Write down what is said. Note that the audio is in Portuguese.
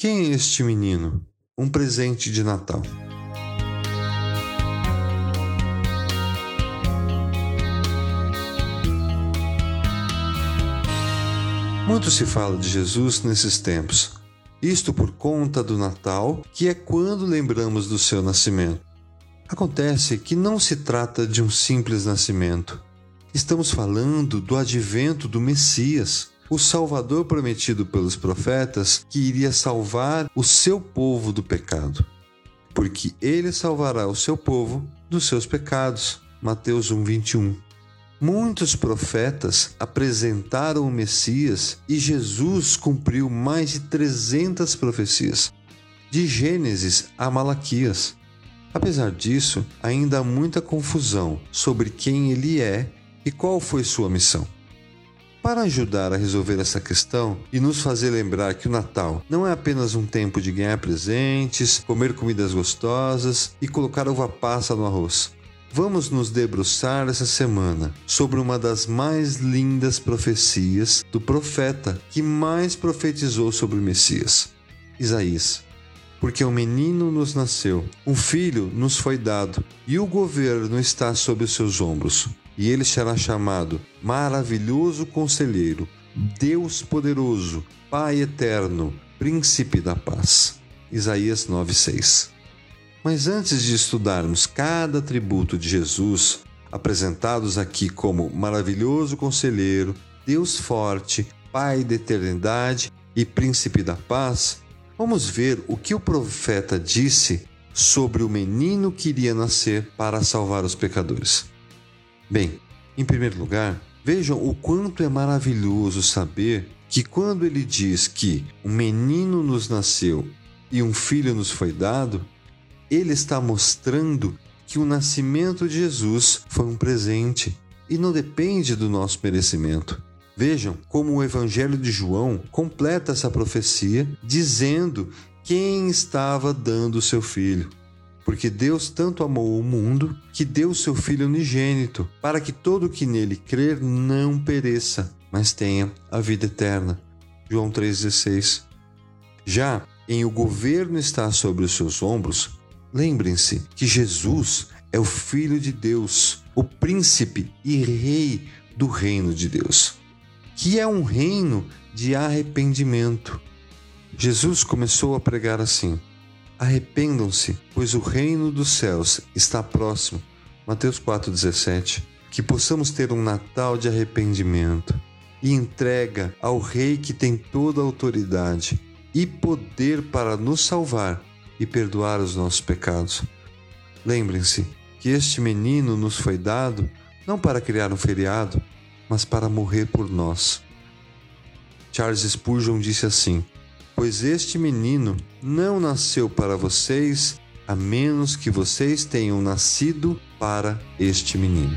Quem é este menino? Um presente de Natal. Muito se fala de Jesus nesses tempos. Isto por conta do Natal, que é quando lembramos do seu nascimento. Acontece que não se trata de um simples nascimento. Estamos falando do advento do Messias, o Salvador prometido pelos profetas que iria salvar o seu povo do pecado. Porque ele salvará o seu povo dos seus pecados. Mateus 1:21. Muitos profetas apresentaram o Messias e Jesus cumpriu mais de 300 profecias, de Gênesis a Malaquias. Apesar disso, ainda há muita confusão sobre quem ele é e qual foi sua missão. Para ajudar a resolver essa questão e nos fazer lembrar que o Natal não é apenas um tempo de ganhar presentes, comer comidas gostosas e colocar uva passa no arroz. Vamos nos debruçar essa semana sobre uma das mais lindas profecias do profeta que mais profetizou sobre o Messias, Isaías. Porque um menino nos nasceu, um filho nos foi dado, e o governo está sob os seus ombros e ele será chamado Maravilhoso Conselheiro, Deus Poderoso, Pai Eterno, Príncipe da Paz. Isaías 9:6. Mas antes de estudarmos cada atributo de Jesus, apresentados aqui como Maravilhoso Conselheiro, Deus Forte, Pai da Eternidade e Príncipe da Paz, vamos ver o que o profeta disse sobre o menino que iria nascer para salvar os pecadores. Bem, em primeiro lugar, vejam o quanto é maravilhoso saber que quando ele diz que um menino nos nasceu e um filho nos foi dado, ele está mostrando que o nascimento de Jesus foi um presente e não depende do nosso merecimento. Vejam como o Evangelho de João completa essa profecia dizendo quem estava dando seu filho. Porque Deus tanto amou o mundo que deu seu Filho unigênito, para que todo que nele crer não pereça, mas tenha a vida eterna. João 3,16. Já em o governo está sobre os seus ombros, lembrem-se que Jesus é o Filho de Deus, o príncipe e rei do reino de Deus, que é um reino de arrependimento. Jesus começou a pregar assim: Arrependam-se, pois o reino dos céus está próximo. Mateus 4,17. Que possamos ter um Natal de arrependimento e entrega ao Rei que tem toda a autoridade e poder para nos salvar e perdoar os nossos pecados. Lembrem-se que este menino nos foi dado não para criar um feriado, mas para morrer por nós. Charles Spurgeon disse assim: pois este menino não nasceu para vocês, a menos que vocês tenham nascido para este menino.